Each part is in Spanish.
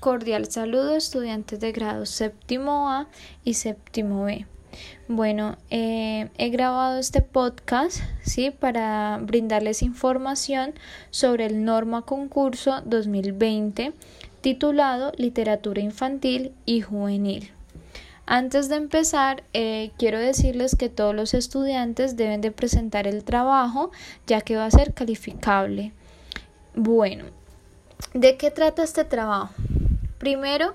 Cordial saludo estudiantes de grado séptimo A y séptimo B. Bueno, eh, he grabado este podcast ¿sí? para brindarles información sobre el Norma Concurso 2020 titulado Literatura Infantil y Juvenil. Antes de empezar, eh, quiero decirles que todos los estudiantes deben de presentar el trabajo ya que va a ser calificable. Bueno, ¿de qué trata este trabajo? Primero,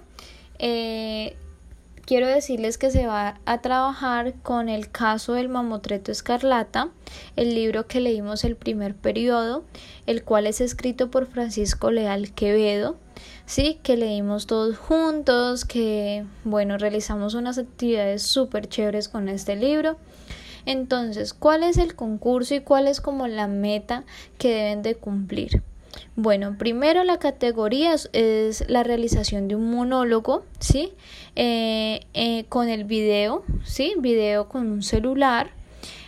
eh, quiero decirles que se va a trabajar con el caso del mamotreto escarlata, el libro que leímos el primer periodo, el cual es escrito por Francisco Leal Quevedo, sí, que leímos todos juntos, que bueno, realizamos unas actividades súper chéveres con este libro. Entonces, ¿cuál es el concurso y cuál es como la meta que deben de cumplir? Bueno, primero la categoría es, la realización de un monólogo, ¿sí? Eh, eh, con el video, ¿sí? Video con un celular,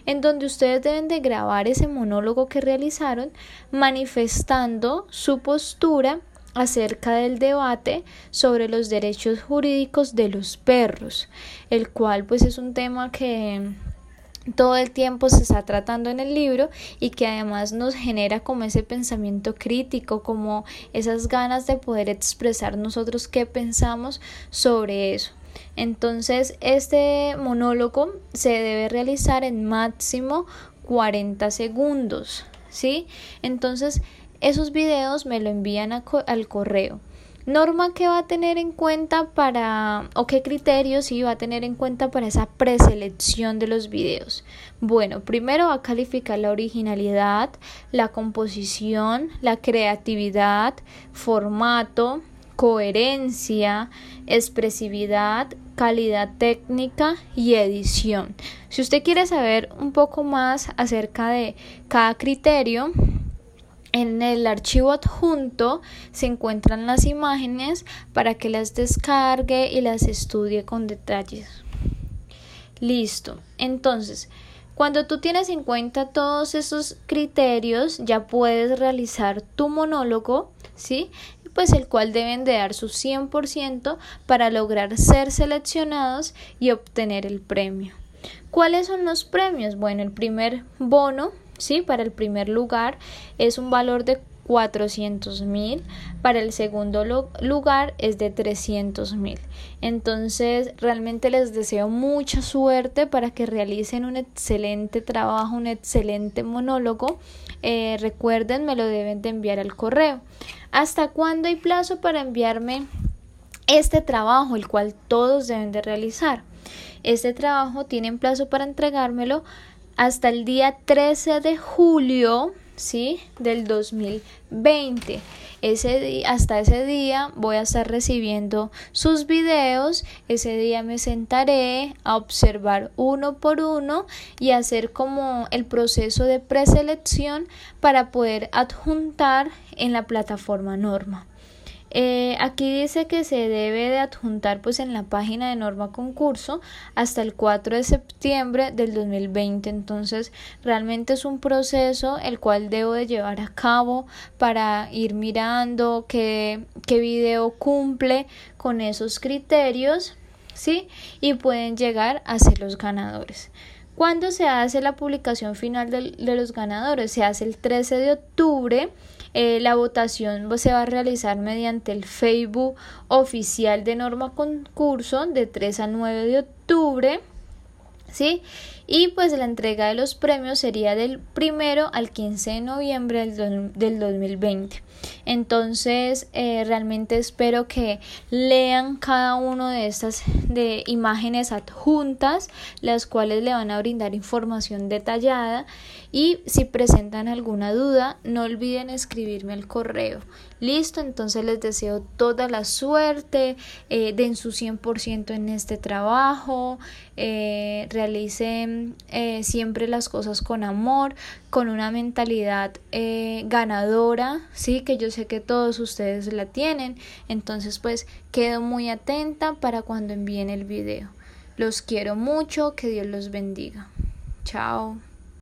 en donde ustedes deben de grabar ese monólogo que realizaron manifestando su postura acerca del debate sobre los derechos jurídicos de los perros, el cual pues es un tema que todo el tiempo se está tratando en el libro y que además nos genera como ese pensamiento crítico, como esas ganas de poder expresar nosotros qué pensamos sobre eso. Entonces, este monólogo se debe realizar en máximo 40 segundos, ¿sí? Entonces, esos videos me lo envían al correo Norma que va a tener en cuenta para, o qué criterios sí va a tener en cuenta para esa preselección de los videos. Bueno, primero va a calificar la originalidad, la composición, la creatividad, formato, coherencia, expresividad, calidad técnica y edición. Si usted quiere saber un poco más acerca de cada criterio, en el archivo adjunto se encuentran las imágenes para que las descargue y las estudie con detalles. Listo. Entonces, cuando tú tienes en cuenta todos esos criterios, ya puedes realizar tu monólogo, ¿sí? Pues el cual deben de dar su 100% para lograr ser seleccionados y obtener el premio. ¿Cuáles son los premios? Bueno, el primer bono ¿sí? Para el primer lugar es un valor de 400 mil, para el segundo lugar es de 300 mil. Entonces, realmente les deseo mucha suerte para que realicen un excelente trabajo, un excelente monólogo. Eh, recuerden, me lo deben de enviar al correo. ¿Hasta cuándo hay plazo para enviarme este trabajo, el cual todos deben de realizar? Este trabajo tienen plazo para entregármelo hasta el día 13 de julio ¿sí? del 2020. Ese hasta ese día voy a estar recibiendo sus videos. Ese día me sentaré a observar uno por uno y hacer como el proceso de preselección para poder adjuntar en la plataforma Norma. Eh, aquí dice que se debe de adjuntar pues en la página de norma concurso hasta el 4 de septiembre del 2020 entonces realmente es un proceso el cual debo de llevar a cabo para ir mirando qué, qué video cumple con esos criterios ¿sí? y pueden llegar a ser los ganadores ¿Cuándo se hace la publicación final de, los ganadores? Se hace el 13 de octubre eh, la votación se va a realizar mediante el Facebook oficial de norma concurso de 3 a 9 de octubre. ¿Sí? Y pues la entrega de los premios sería del primero al 15 de noviembre del, del 2020. Entonces, eh, realmente espero que lean cada una de estas de imágenes adjuntas, las cuales le van a brindar información detallada. Y si presentan alguna duda, no olviden escribirme al correo. Listo, entonces les deseo toda la suerte, eh, den su 100% en este trabajo, eh, realicen eh, siempre las cosas con amor, con una mentalidad eh, ganadora, sí, que yo sé que todos ustedes la tienen, entonces pues quedo muy atenta para cuando envíen el video. Los quiero mucho, que Dios los bendiga. Chao.